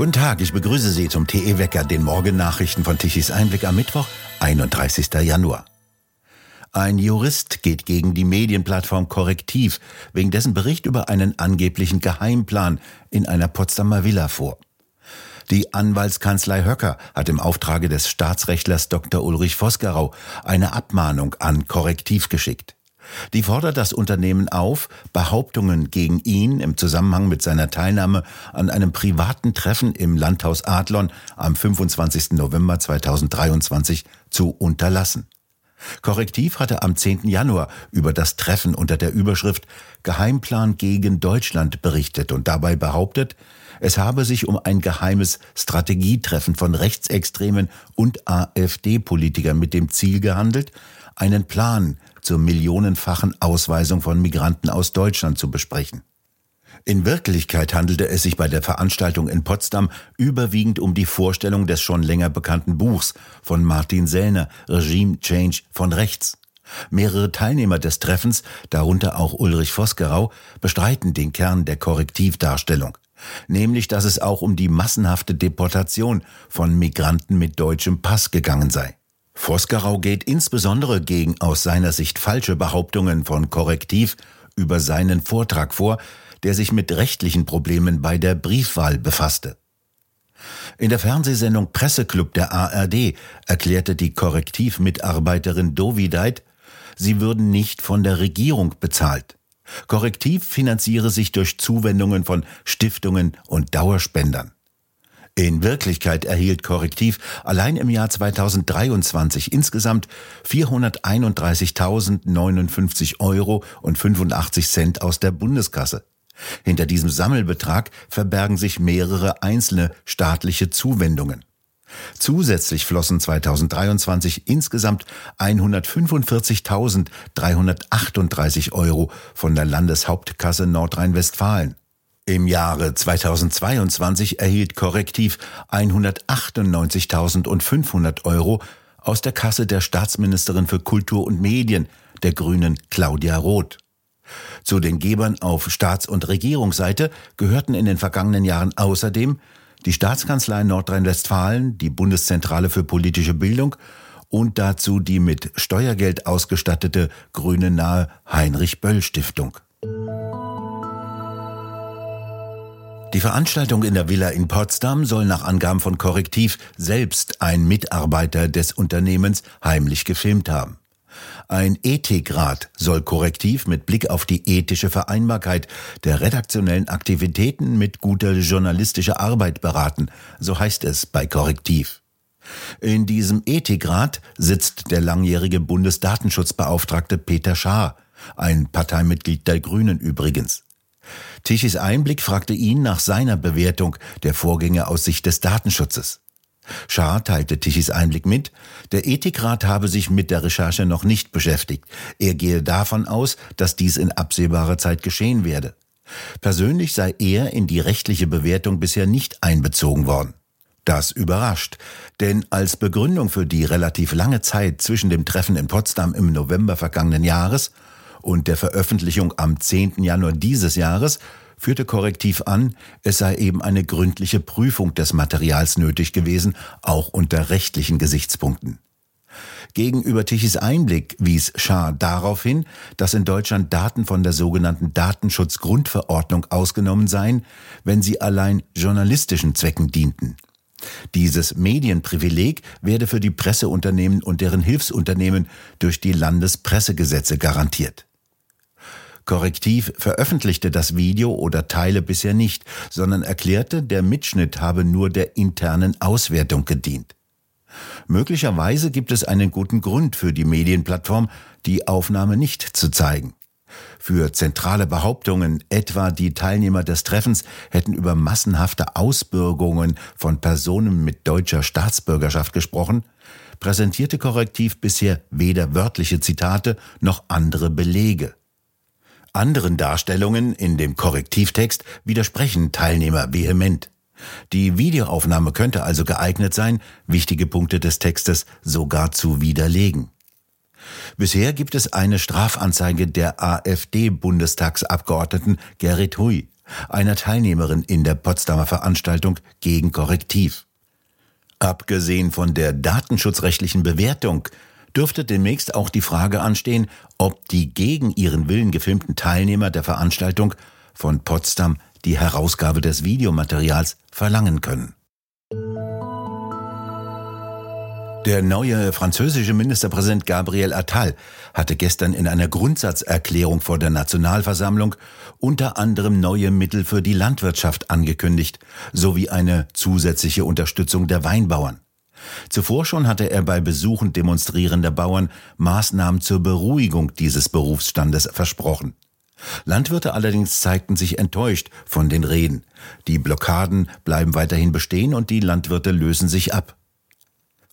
Guten Tag, ich begrüße Sie zum TE Wecker, den Morgennachrichten von Tichys Einblick am Mittwoch, 31. Januar. Ein Jurist geht gegen die Medienplattform Korrektiv wegen dessen Bericht über einen angeblichen Geheimplan in einer Potsdamer Villa vor. Die Anwaltskanzlei Höcker hat im Auftrage des Staatsrechtlers Dr. Ulrich Vosgerau eine Abmahnung an Korrektiv geschickt. Die fordert das Unternehmen auf, Behauptungen gegen ihn im Zusammenhang mit seiner Teilnahme an einem privaten Treffen im Landhaus Adlon am 25. November 2023 zu unterlassen. Korrektiv hatte am 10. Januar über das Treffen unter der Überschrift Geheimplan gegen Deutschland berichtet und dabei behauptet, es habe sich um ein geheimes Strategietreffen von Rechtsextremen und AfD-Politikern mit dem Ziel gehandelt, einen Plan zur millionenfachen Ausweisung von Migranten aus Deutschland zu besprechen. In Wirklichkeit handelte es sich bei der Veranstaltung in Potsdam überwiegend um die Vorstellung des schon länger bekannten Buchs von Martin Sellner, Regime Change von rechts. Mehrere Teilnehmer des Treffens, darunter auch Ulrich Vosgerau, bestreiten den Kern der Korrektivdarstellung nämlich dass es auch um die massenhafte Deportation von Migranten mit deutschem Pass gegangen sei. Vosgerau geht insbesondere gegen aus seiner Sicht falsche Behauptungen von Korrektiv über seinen Vortrag vor, der sich mit rechtlichen Problemen bei der Briefwahl befasste. In der Fernsehsendung Presseclub der ARD erklärte die Korrektiv-Mitarbeiterin Dovideit, sie würden nicht von der Regierung bezahlt. Korrektiv finanziere sich durch Zuwendungen von Stiftungen und Dauerspendern. In Wirklichkeit erhielt Korrektiv allein im Jahr 2023 insgesamt 431.059 Euro und 85 Cent aus der Bundeskasse. Hinter diesem Sammelbetrag verbergen sich mehrere einzelne staatliche Zuwendungen. Zusätzlich flossen 2023 insgesamt 145.338 Euro von der Landeshauptkasse Nordrhein-Westfalen. Im Jahre 2022 erhielt Korrektiv 198.500 Euro aus der Kasse der Staatsministerin für Kultur und Medien, der Grünen Claudia Roth. Zu den Gebern auf Staats- und Regierungsseite gehörten in den vergangenen Jahren außerdem die Staatskanzlei Nordrhein-Westfalen, die Bundeszentrale für politische Bildung und dazu die mit Steuergeld ausgestattete grüne nahe Heinrich Böll Stiftung. Die Veranstaltung in der Villa in Potsdam soll nach Angaben von Korrektiv selbst ein Mitarbeiter des Unternehmens heimlich gefilmt haben. Ein Ethikrat soll korrektiv mit Blick auf die ethische Vereinbarkeit der redaktionellen Aktivitäten mit guter journalistischer Arbeit beraten, so heißt es bei Korrektiv. In diesem Ethikrat sitzt der langjährige Bundesdatenschutzbeauftragte Peter Schaar, ein Parteimitglied der Grünen übrigens. Tichys Einblick fragte ihn nach seiner Bewertung der Vorgänge aus Sicht des Datenschutzes. Schaar teilte Tichys Einblick mit, der Ethikrat habe sich mit der Recherche noch nicht beschäftigt. Er gehe davon aus, dass dies in absehbarer Zeit geschehen werde. Persönlich sei er in die rechtliche Bewertung bisher nicht einbezogen worden. Das überrascht, denn als Begründung für die relativ lange Zeit zwischen dem Treffen in Potsdam im November vergangenen Jahres und der Veröffentlichung am 10. Januar dieses Jahres führte Korrektiv an, es sei eben eine gründliche Prüfung des Materials nötig gewesen, auch unter rechtlichen Gesichtspunkten. Gegenüber Tichys Einblick wies Schar darauf hin, dass in Deutschland Daten von der sogenannten Datenschutzgrundverordnung ausgenommen seien, wenn sie allein journalistischen Zwecken dienten. Dieses Medienprivileg werde für die Presseunternehmen und deren Hilfsunternehmen durch die Landespressegesetze garantiert. Korrektiv veröffentlichte das Video oder Teile bisher nicht, sondern erklärte, der Mitschnitt habe nur der internen Auswertung gedient. Möglicherweise gibt es einen guten Grund für die Medienplattform, die Aufnahme nicht zu zeigen. Für zentrale Behauptungen, etwa die Teilnehmer des Treffens hätten über massenhafte Ausbürgungen von Personen mit deutscher Staatsbürgerschaft gesprochen, präsentierte Korrektiv bisher weder wörtliche Zitate noch andere Belege. Anderen Darstellungen in dem Korrektivtext widersprechen Teilnehmer vehement. Die Videoaufnahme könnte also geeignet sein, wichtige Punkte des Textes sogar zu widerlegen. Bisher gibt es eine Strafanzeige der AfD-Bundestagsabgeordneten Gerrit Hui. einer Teilnehmerin in der Potsdamer Veranstaltung gegen Korrektiv. Abgesehen von der datenschutzrechtlichen Bewertung dürfte demnächst auch die Frage anstehen, ob die gegen ihren Willen gefilmten Teilnehmer der Veranstaltung von Potsdam die Herausgabe des Videomaterials verlangen können. Der neue französische Ministerpräsident Gabriel Attal hatte gestern in einer Grundsatzerklärung vor der Nationalversammlung unter anderem neue Mittel für die Landwirtschaft angekündigt, sowie eine zusätzliche Unterstützung der Weinbauern. Zuvor schon hatte er bei Besuchen demonstrierender Bauern Maßnahmen zur Beruhigung dieses Berufsstandes versprochen. Landwirte allerdings zeigten sich enttäuscht von den Reden. Die Blockaden bleiben weiterhin bestehen und die Landwirte lösen sich ab.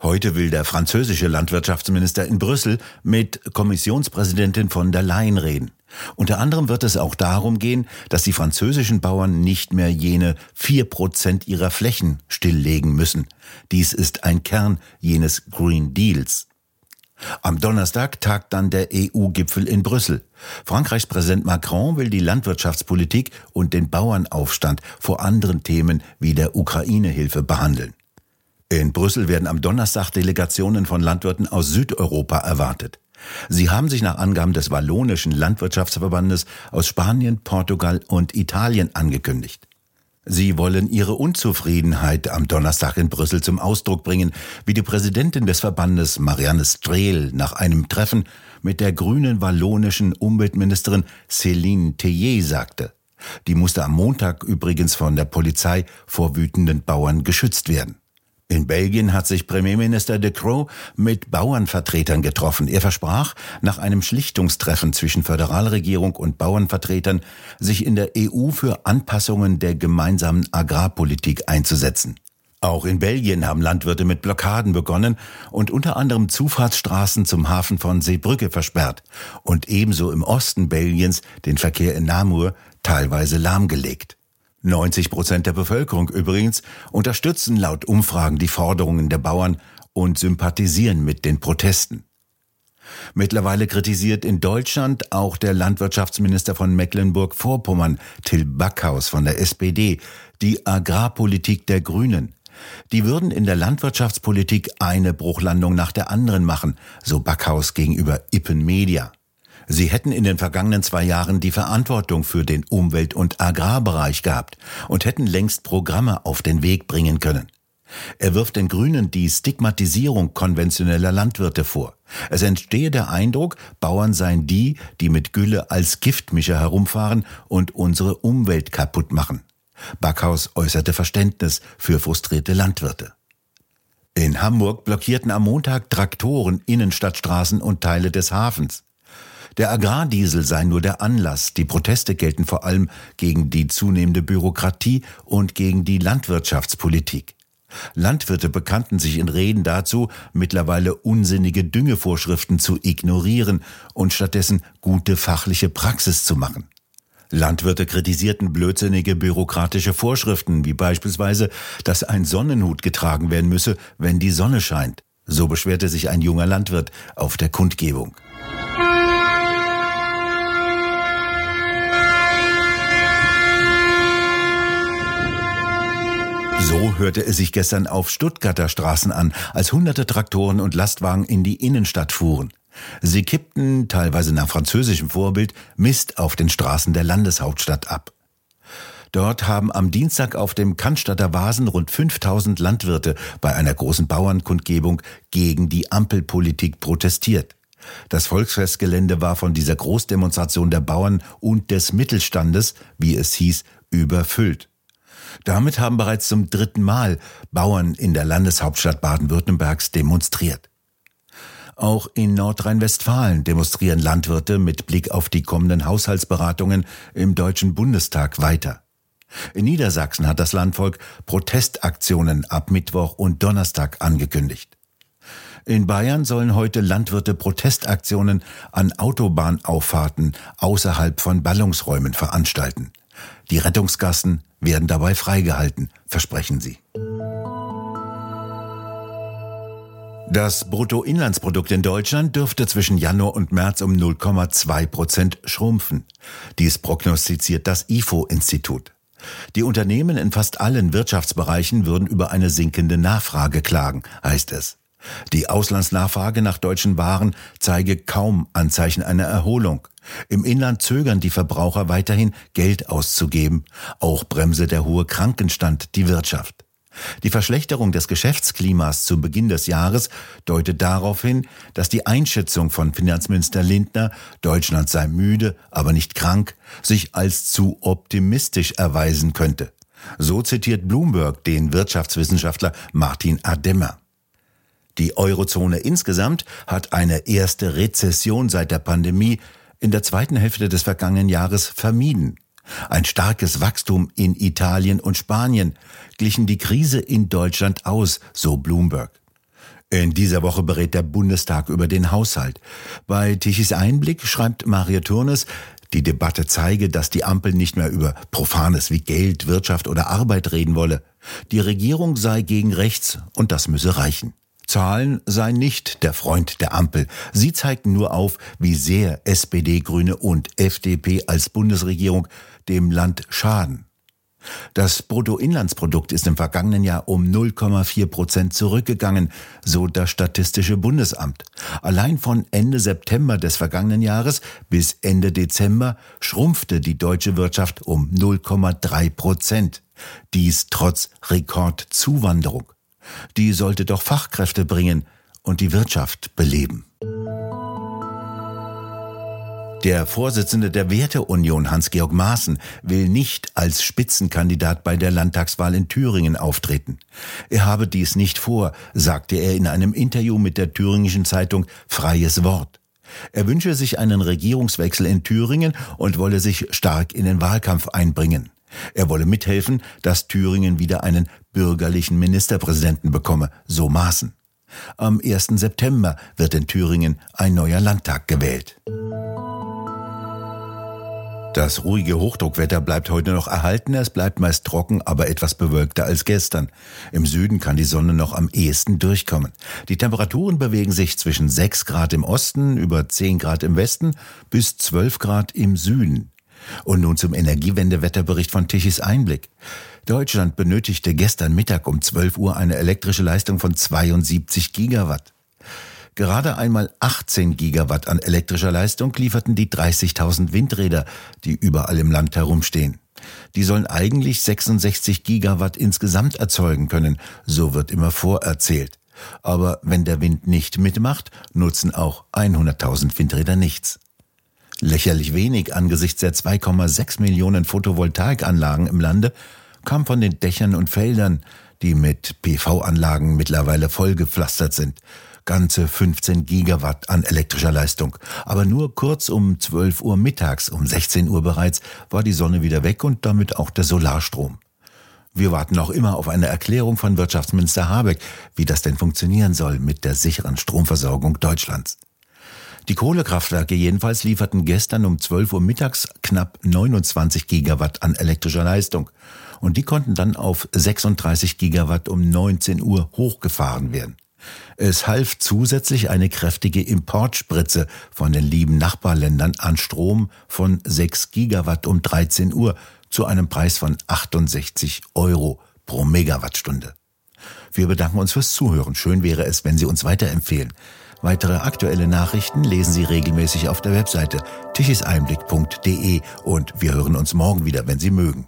Heute will der französische Landwirtschaftsminister in Brüssel mit Kommissionspräsidentin von der Leyen reden. Unter anderem wird es auch darum gehen, dass die französischen Bauern nicht mehr jene vier Prozent ihrer Flächen stilllegen müssen. Dies ist ein Kern jenes Green Deals. Am Donnerstag tagt dann der EU-Gipfel in Brüssel. Frankreichs Präsident Macron will die Landwirtschaftspolitik und den Bauernaufstand vor anderen Themen wie der Ukraine-Hilfe behandeln. In Brüssel werden am Donnerstag Delegationen von Landwirten aus Südeuropa erwartet. Sie haben sich nach Angaben des Wallonischen Landwirtschaftsverbandes aus Spanien, Portugal und Italien angekündigt. Sie wollen ihre Unzufriedenheit am Donnerstag in Brüssel zum Ausdruck bringen, wie die Präsidentin des Verbandes Marianne Strehl nach einem Treffen mit der grünen wallonischen Umweltministerin Céline Tellier sagte. Die musste am Montag übrigens von der Polizei vor wütenden Bauern geschützt werden. In Belgien hat sich Premierminister de Croo mit Bauernvertretern getroffen. Er versprach, nach einem Schlichtungstreffen zwischen Föderalregierung und Bauernvertretern sich in der EU für Anpassungen der gemeinsamen Agrarpolitik einzusetzen. Auch in Belgien haben Landwirte mit Blockaden begonnen und unter anderem Zufahrtsstraßen zum Hafen von Seebrücke versperrt und ebenso im Osten Belgiens den Verkehr in Namur teilweise lahmgelegt. 90 Prozent der Bevölkerung übrigens unterstützen laut Umfragen die Forderungen der Bauern und sympathisieren mit den Protesten. Mittlerweile kritisiert in Deutschland auch der Landwirtschaftsminister von Mecklenburg-Vorpommern, Till Backhaus von der SPD, die Agrarpolitik der Grünen. Die würden in der Landwirtschaftspolitik eine Bruchlandung nach der anderen machen, so Backhaus gegenüber Ippen Media. Sie hätten in den vergangenen zwei Jahren die Verantwortung für den Umwelt- und Agrarbereich gehabt und hätten längst Programme auf den Weg bringen können. Er wirft den Grünen die Stigmatisierung konventioneller Landwirte vor. Es entstehe der Eindruck, Bauern seien die, die mit Gülle als Giftmischer herumfahren und unsere Umwelt kaputt machen. Backhaus äußerte Verständnis für frustrierte Landwirte. In Hamburg blockierten am Montag Traktoren Innenstadtstraßen und Teile des Hafens. Der Agrardiesel sei nur der Anlass. Die Proteste gelten vor allem gegen die zunehmende Bürokratie und gegen die Landwirtschaftspolitik. Landwirte bekannten sich in Reden dazu, mittlerweile unsinnige Düngevorschriften zu ignorieren und stattdessen gute fachliche Praxis zu machen. Landwirte kritisierten blödsinnige bürokratische Vorschriften, wie beispielsweise, dass ein Sonnenhut getragen werden müsse, wenn die Sonne scheint. So beschwerte sich ein junger Landwirt auf der Kundgebung. So hörte es sich gestern auf Stuttgarter Straßen an, als hunderte Traktoren und Lastwagen in die Innenstadt fuhren. Sie kippten, teilweise nach französischem Vorbild, Mist auf den Straßen der Landeshauptstadt ab. Dort haben am Dienstag auf dem Cannstatter Vasen rund 5000 Landwirte bei einer großen Bauernkundgebung gegen die Ampelpolitik protestiert. Das Volksfestgelände war von dieser Großdemonstration der Bauern und des Mittelstandes, wie es hieß, überfüllt. Damit haben bereits zum dritten Mal Bauern in der Landeshauptstadt Baden-Württembergs demonstriert. Auch in Nordrhein-Westfalen demonstrieren Landwirte mit Blick auf die kommenden Haushaltsberatungen im Deutschen Bundestag weiter. In Niedersachsen hat das Landvolk Protestaktionen ab Mittwoch und Donnerstag angekündigt. In Bayern sollen heute Landwirte Protestaktionen an Autobahnauffahrten außerhalb von Ballungsräumen veranstalten. Die Rettungsgassen werden dabei freigehalten, versprechen sie. Das Bruttoinlandsprodukt in Deutschland dürfte zwischen Januar und März um 0,2 Prozent schrumpfen. Dies prognostiziert das IFO-Institut. Die Unternehmen in fast allen Wirtschaftsbereichen würden über eine sinkende Nachfrage klagen, heißt es. Die Auslandsnachfrage nach deutschen Waren zeige kaum Anzeichen einer Erholung. Im Inland zögern die Verbraucher weiterhin Geld auszugeben. Auch bremse der hohe Krankenstand die Wirtschaft. Die Verschlechterung des Geschäftsklimas zu Beginn des Jahres deutet darauf hin, dass die Einschätzung von Finanzminister Lindner, Deutschland sei müde, aber nicht krank, sich als zu optimistisch erweisen könnte. So zitiert Bloomberg den Wirtschaftswissenschaftler Martin Ademmer. Die Eurozone insgesamt hat eine erste Rezession seit der Pandemie in der zweiten Hälfte des vergangenen Jahres vermieden. Ein starkes Wachstum in Italien und Spanien glichen die Krise in Deutschland aus, so Bloomberg. In dieser Woche berät der Bundestag über den Haushalt. Bei Tichys Einblick schreibt Maria Turnes, die Debatte zeige, dass die Ampel nicht mehr über Profanes wie Geld, Wirtschaft oder Arbeit reden wolle. Die Regierung sei gegen rechts und das müsse reichen. Zahlen seien nicht der Freund der Ampel. Sie zeigten nur auf, wie sehr SPD, Grüne und FDP als Bundesregierung dem Land schaden. Das Bruttoinlandsprodukt ist im vergangenen Jahr um 0,4 Prozent zurückgegangen, so das Statistische Bundesamt. Allein von Ende September des vergangenen Jahres bis Ende Dezember schrumpfte die deutsche Wirtschaft um 0,3 Prozent. Dies trotz Rekordzuwanderung. Die sollte doch Fachkräfte bringen und die Wirtschaft beleben. Der Vorsitzende der Werteunion Hans-Georg Maaßen will nicht als Spitzenkandidat bei der Landtagswahl in Thüringen auftreten. Er habe dies nicht vor, sagte er in einem Interview mit der thüringischen Zeitung Freies Wort. Er wünsche sich einen Regierungswechsel in Thüringen und wolle sich stark in den Wahlkampf einbringen. Er wolle mithelfen, dass Thüringen wieder einen bürgerlichen Ministerpräsidenten bekomme, so Maaßen. Am 1. September wird in Thüringen ein neuer Landtag gewählt. Das ruhige Hochdruckwetter bleibt heute noch erhalten. Es bleibt meist trocken, aber etwas bewölkter als gestern. Im Süden kann die Sonne noch am ehesten durchkommen. Die Temperaturen bewegen sich zwischen 6 Grad im Osten, über 10 Grad im Westen bis 12 Grad im Süden. Und nun zum Energiewendewetterbericht von Tichys Einblick. Deutschland benötigte gestern Mittag um 12 Uhr eine elektrische Leistung von 72 Gigawatt. Gerade einmal 18 Gigawatt an elektrischer Leistung lieferten die 30.000 Windräder, die überall im Land herumstehen. Die sollen eigentlich 66 Gigawatt insgesamt erzeugen können, so wird immer vorerzählt. Aber wenn der Wind nicht mitmacht, nutzen auch 100.000 Windräder nichts. Lächerlich wenig angesichts der 2,6 Millionen Photovoltaikanlagen im Lande kam von den Dächern und Feldern, die mit PV-Anlagen mittlerweile vollgepflastert sind ganze 15 Gigawatt an elektrischer Leistung. Aber nur kurz um 12 Uhr mittags, um 16 Uhr bereits, war die Sonne wieder weg und damit auch der Solarstrom. Wir warten noch immer auf eine Erklärung von Wirtschaftsminister Habeck, wie das denn funktionieren soll mit der sicheren Stromversorgung Deutschlands. Die Kohlekraftwerke jedenfalls lieferten gestern um 12 Uhr mittags knapp 29 Gigawatt an elektrischer Leistung. Und die konnten dann auf 36 Gigawatt um 19 Uhr hochgefahren werden. Es half zusätzlich eine kräftige Importspritze von den lieben Nachbarländern an Strom von 6 Gigawatt um 13 Uhr zu einem Preis von 68 Euro pro Megawattstunde. Wir bedanken uns fürs Zuhören. Schön wäre es, wenn Sie uns weiterempfehlen. Weitere aktuelle Nachrichten lesen Sie regelmäßig auf der Webseite tichiseinblick.de und wir hören uns morgen wieder, wenn Sie mögen.